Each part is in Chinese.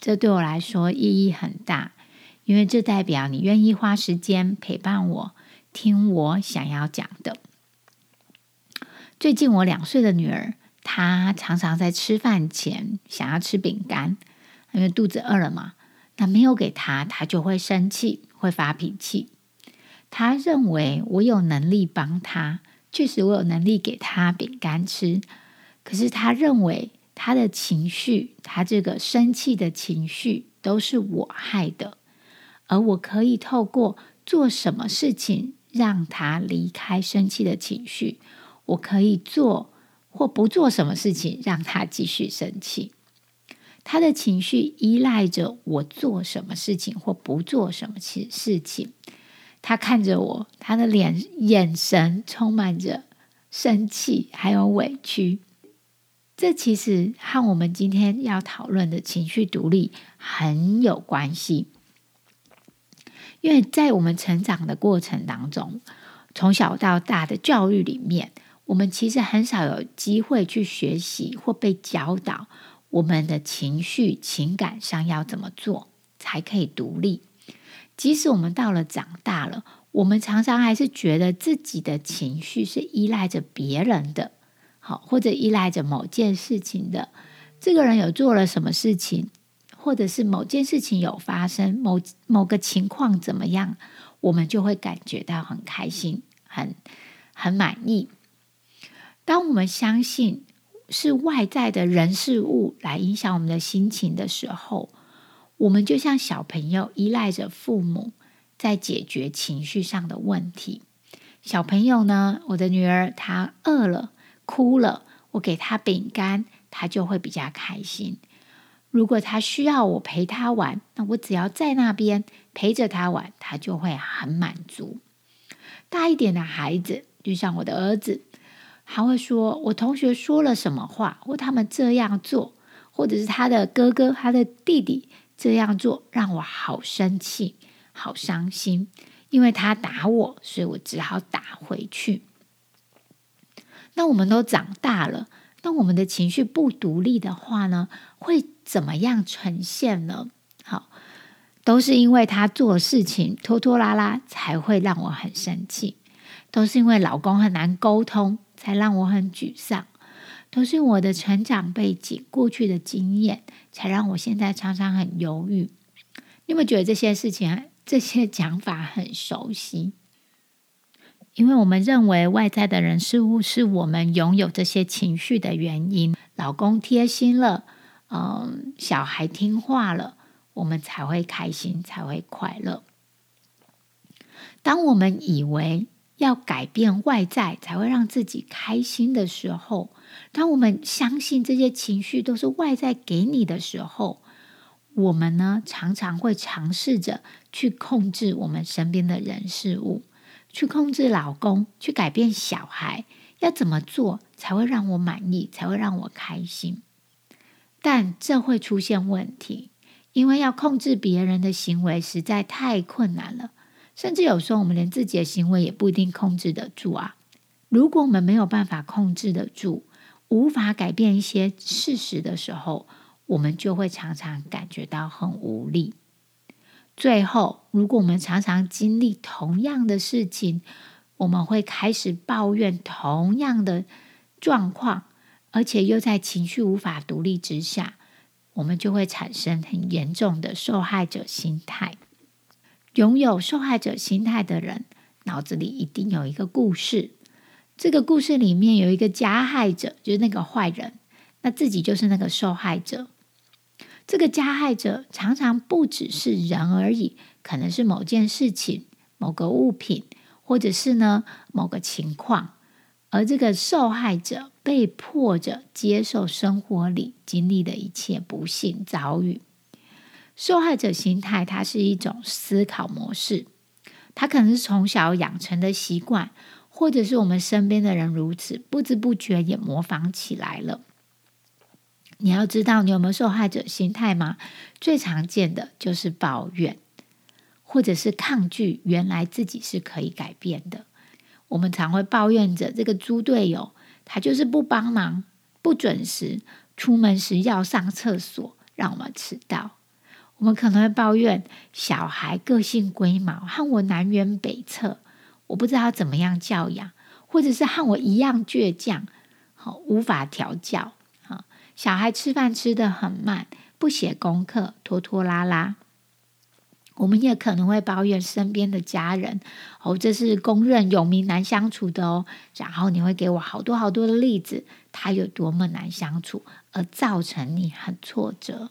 这对我来说意义很大，因为这代表你愿意花时间陪伴我，听我想要讲的。最近我两岁的女儿，她常常在吃饭前想要吃饼干，因为肚子饿了嘛。那没有给她，她就会生气，会发脾气。她认为我有能力帮她，确实我有能力给她饼干吃。可是她认为他的情绪，他这个生气的情绪都是我害的，而我可以透过做什么事情让他离开生气的情绪。我可以做或不做什么事情，让他继续生气。他的情绪依赖着我做什么事情或不做什么事事情。他看着我，他的脸眼神充满着生气还有委屈。这其实和我们今天要讨论的情绪独立很有关系，因为在我们成长的过程当中，从小到大的教育里面。我们其实很少有机会去学习或被教导，我们的情绪、情感上要怎么做才可以独立。即使我们到了长大了，我们常常还是觉得自己的情绪是依赖着别人的，好或者依赖着某件事情的。这个人有做了什么事情，或者是某件事情有发生，某某个情况怎么样，我们就会感觉到很开心，很很满意。当我们相信是外在的人事物来影响我们的心情的时候，我们就像小朋友依赖着父母在解决情绪上的问题。小朋友呢，我的女儿她饿了、哭了，我给他饼干，他就会比较开心。如果他需要我陪他玩，那我只要在那边陪着他玩，他就会很满足。大一点的孩子，就像我的儿子。还会说我同学说了什么话，或他们这样做，或者是他的哥哥、他的弟弟这样做，让我好生气、好伤心。因为他打我，所以我只好打回去。那我们都长大了，那我们的情绪不独立的话呢，会怎么样呈现呢？好，都是因为他做事情拖拖拉拉，才会让我很生气。都是因为老公很难沟通。才让我很沮丧，都是我的成长背景、过去的经验，才让我现在常常很犹豫。你有没有觉得这些事情、这些讲法很熟悉？因为我们认为外在的人事物是我们拥有这些情绪的原因。老公贴心了，嗯，小孩听话了，我们才会开心，才会快乐。当我们以为，要改变外在才会让自己开心的时候，当我们相信这些情绪都是外在给你的时候，我们呢常常会尝试着去控制我们身边的人事物，去控制老公，去改变小孩，要怎么做才会让我满意，才会让我开心？但这会出现问题，因为要控制别人的行为实在太困难了。甚至有时候，我们连自己的行为也不一定控制得住啊。如果我们没有办法控制得住，无法改变一些事实的时候，我们就会常常感觉到很无力。最后，如果我们常常经历同样的事情，我们会开始抱怨同样的状况，而且又在情绪无法独立之下，我们就会产生很严重的受害者心态。拥有受害者心态的人，脑子里一定有一个故事。这个故事里面有一个加害者，就是那个坏人，那自己就是那个受害者。这个加害者常常不只是人而已，可能是某件事情、某个物品，或者是呢某个情况。而这个受害者被迫着接受生活里经历的一切不幸遭遇。受害者心态，它是一种思考模式，它可能是从小养成的习惯，或者是我们身边的人如此，不知不觉也模仿起来了。你要知道，你有没有受害者心态吗？最常见的就是抱怨，或者是抗拒原来自己是可以改变的。我们常会抱怨着这个猪队友，他就是不帮忙、不准时出门时要上厕所，让我们迟到。我们可能会抱怨小孩个性龟毛，和我南辕北辙，我不知道怎么样教养，或者是和我一样倔强，好无法调教。小孩吃饭吃得很慢，不写功课，拖拖拉拉。我们也可能会抱怨身边的家人，哦，这是公认有名难相处的哦。然后你会给我好多好多的例子，他有多么难相处，而造成你很挫折。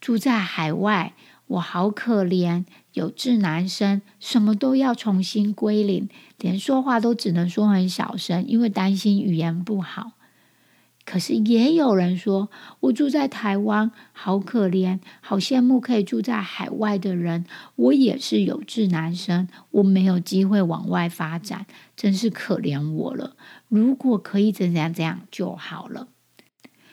住在海外，我好可怜，有志男生，什么都要重新归零，连说话都只能说很小声，因为担心语言不好。可是也有人说，我住在台湾，好可怜，好羡慕可以住在海外的人。我也是有志男生，我没有机会往外发展，真是可怜我了。如果可以怎样怎样就好了。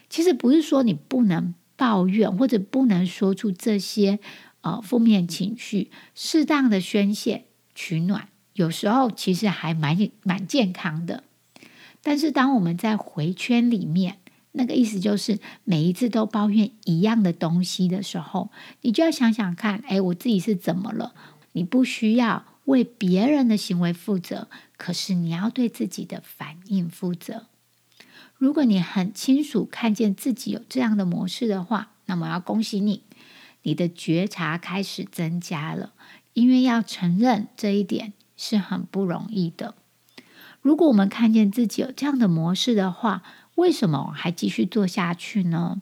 其实不是说你不能。抱怨或者不能说出这些呃负面情绪，适当的宣泄取暖，有时候其实还蛮蛮健康的。但是当我们在回圈里面，那个意思就是每一次都抱怨一样的东西的时候，你就要想想看，哎，我自己是怎么了？你不需要为别人的行为负责，可是你要对自己的反应负责。如果你很清楚看见自己有这样的模式的话，那么要恭喜你，你的觉察开始增加了。因为要承认这一点是很不容易的。如果我们看见自己有这样的模式的话，为什么还继续做下去呢？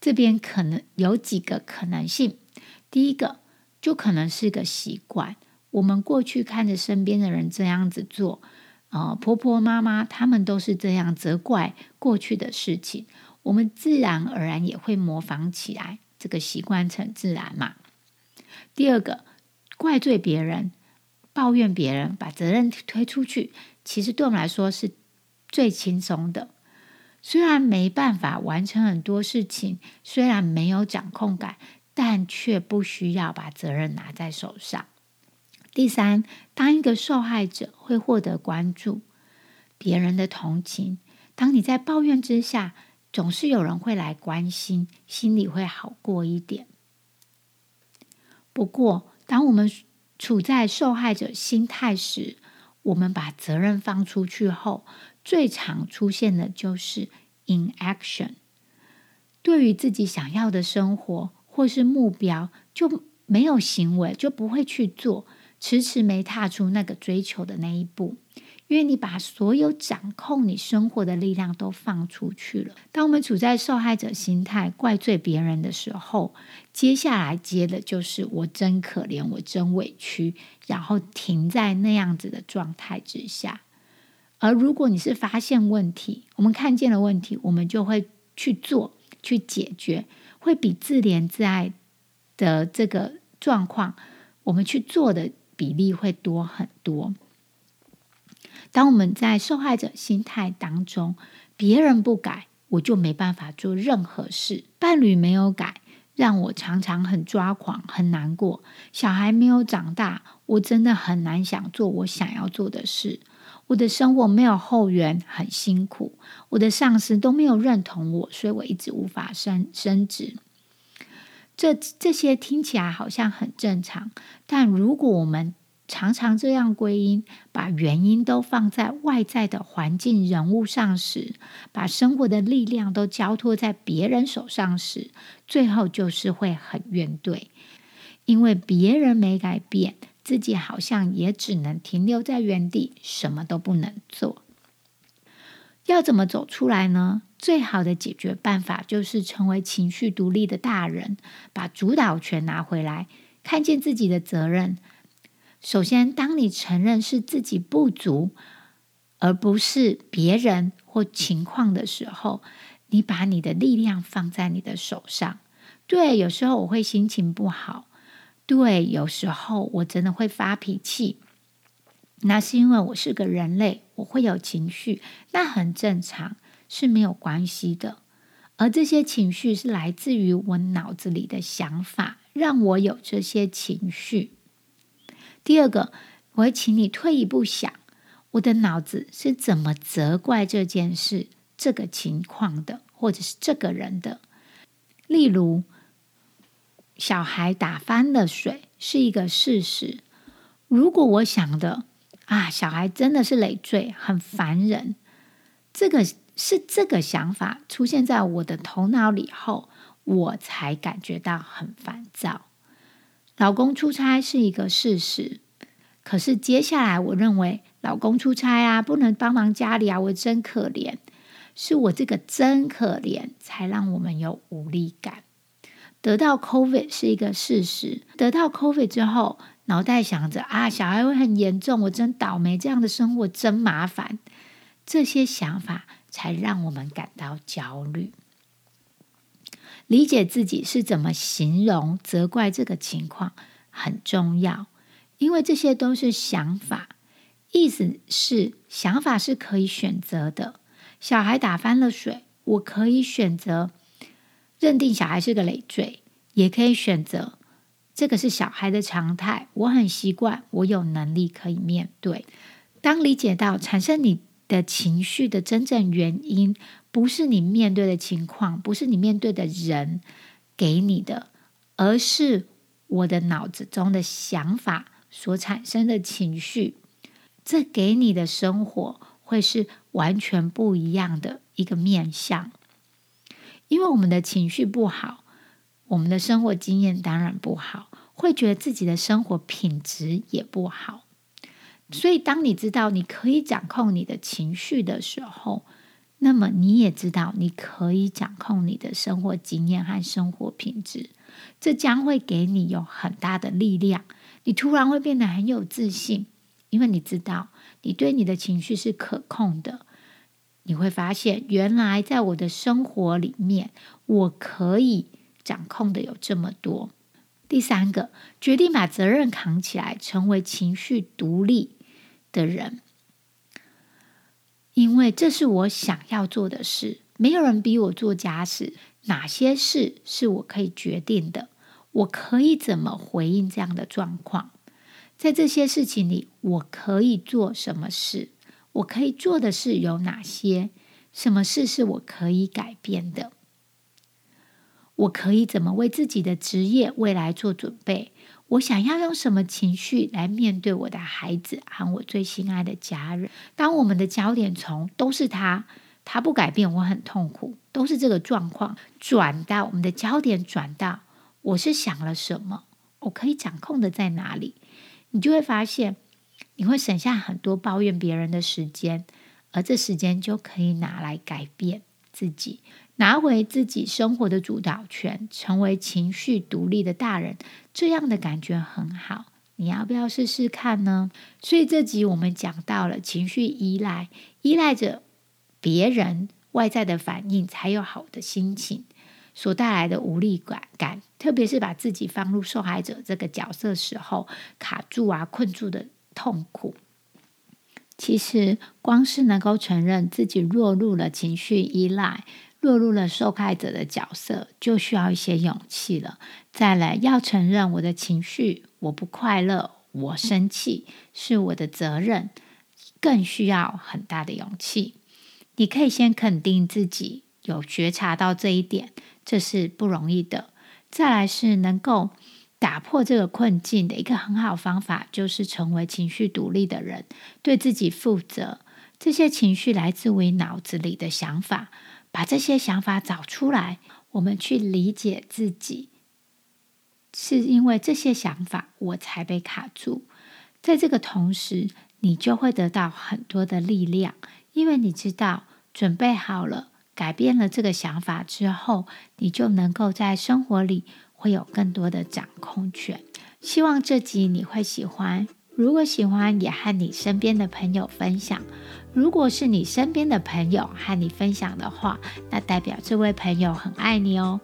这边可能有几个可能性。第一个，就可能是个习惯，我们过去看着身边的人这样子做。啊，婆婆妈妈他们都是这样责怪过去的事情，我们自然而然也会模仿起来，这个习惯成自然嘛。第二个，怪罪别人、抱怨别人、把责任推出去，其实对我们来说是最轻松的。虽然没办法完成很多事情，虽然没有掌控感，但却不需要把责任拿在手上。第三，当一个受害者会获得关注、别人的同情。当你在抱怨之下，总是有人会来关心，心里会好过一点。不过，当我们处在受害者心态时，我们把责任放出去后，最常出现的就是 inaction。对于自己想要的生活或是目标，就没有行为，就不会去做。迟迟没踏出那个追求的那一步，因为你把所有掌控你生活的力量都放出去了。当我们处在受害者心态、怪罪别人的时候，接下来接的就是“我真可怜，我真委屈”，然后停在那样子的状态之下。而如果你是发现问题，我们看见了问题，我们就会去做、去解决，会比自怜自爱的这个状况，我们去做的。比例会多很多。当我们在受害者心态当中，别人不改，我就没办法做任何事；伴侣没有改，让我常常很抓狂、很难过；小孩没有长大，我真的很难想做我想要做的事；我的生活没有后援，很辛苦；我的上司都没有认同我，所以我一直无法升升职。这这些听起来好像很正常，但如果我们常常这样归因，把原因都放在外在的环境、人物上时，把生活的力量都交托在别人手上时，最后就是会很怨怼，因为别人没改变，自己好像也只能停留在原地，什么都不能做。要怎么走出来呢？最好的解决办法就是成为情绪独立的大人，把主导权拿回来，看见自己的责任。首先，当你承认是自己不足，而不是别人或情况的时候，你把你的力量放在你的手上，对，有时候我会心情不好。对，有时候我真的会发脾气。那是因为我是个人类，我会有情绪，那很正常，是没有关系的。而这些情绪是来自于我脑子里的想法，让我有这些情绪。第二个，我会请你退一步想，我的脑子是怎么责怪这件事、这个情况的，或者是这个人的。例如，小孩打翻了水是一个事实。如果我想的啊，小孩真的是累赘，很烦人，这个。是这个想法出现在我的头脑里后，我才感觉到很烦躁。老公出差是一个事实，可是接下来我认为老公出差啊，不能帮忙家里啊，我真可怜。是我这个真可怜，才让我们有无力感。得到 COVID 是一个事实，得到 COVID 之后，脑袋想着啊，小孩会很严重，我真倒霉，这样的生活真麻烦。这些想法。才让我们感到焦虑。理解自己是怎么形容、责怪这个情况很重要，因为这些都是想法。意思是，想法是可以选择的。小孩打翻了水，我可以选择认定小孩是个累赘，也可以选择这个是小孩的常态。我很习惯，我有能力可以面对。当理解到产生你。的情绪的真正原因，不是你面对的情况，不是你面对的人给你的，而是我的脑子中的想法所产生的情绪。这给你的生活会是完全不一样的一个面相。因为我们的情绪不好，我们的生活经验当然不好，会觉得自己的生活品质也不好。所以，当你知道你可以掌控你的情绪的时候，那么你也知道你可以掌控你的生活经验和生活品质。这将会给你有很大的力量。你突然会变得很有自信，因为你知道你对你的情绪是可控的。你会发现，原来在我的生活里面，我可以掌控的有这么多。第三个，决定把责任扛起来，成为情绪独立。的人，因为这是我想要做的事，没有人逼我做家事。哪些事是我可以决定的？我可以怎么回应这样的状况？在这些事情里，我可以做什么事？我可以做的事有哪些？什么事是我可以改变的？我可以怎么为自己的职业未来做准备？我想要用什么情绪来面对我的孩子和我最心爱的家人？当我们的焦点从都是他，他不改变，我很痛苦，都是这个状况，转到我们的焦点转到我是想了什么，我可以掌控的在哪里？你就会发现，你会省下很多抱怨别人的时间，而这时间就可以拿来改变自己。拿回自己生活的主导权，成为情绪独立的大人，这样的感觉很好。你要不要试试看呢？所以这集我们讲到了情绪依赖，依赖着别人外在的反应才有好的心情，所带来的无力感感，特别是把自己放入受害者这个角色时候，卡住啊、困住的痛苦。其实，光是能够承认自己落入了情绪依赖。落入了受害者的角色，就需要一些勇气了。再来，要承认我的情绪，我不快乐，我生气是我的责任，更需要很大的勇气。你可以先肯定自己有觉察到这一点，这是不容易的。再来是能够打破这个困境的一个很好方法，就是成为情绪独立的人，对自己负责。这些情绪来自于脑子里的想法。把这些想法找出来，我们去理解自己，是因为这些想法我才被卡住。在这个同时，你就会得到很多的力量，因为你知道准备好了，改变了这个想法之后，你就能够在生活里会有更多的掌控权。希望这集你会喜欢。如果喜欢也和你身边的朋友分享。如果是你身边的朋友和你分享的话那代表这位朋友很爱你哦。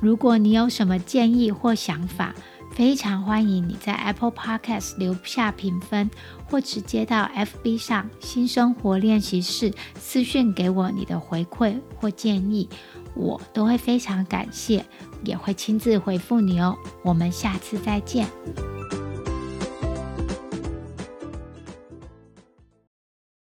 如果你有什么建议或想法非常欢迎你在 apple podcast 留下评分或直接到 fb 上新生活练习室私讯给我你的回馈或建议。我都会非常感谢也会亲自回复你哦。我们下次再见。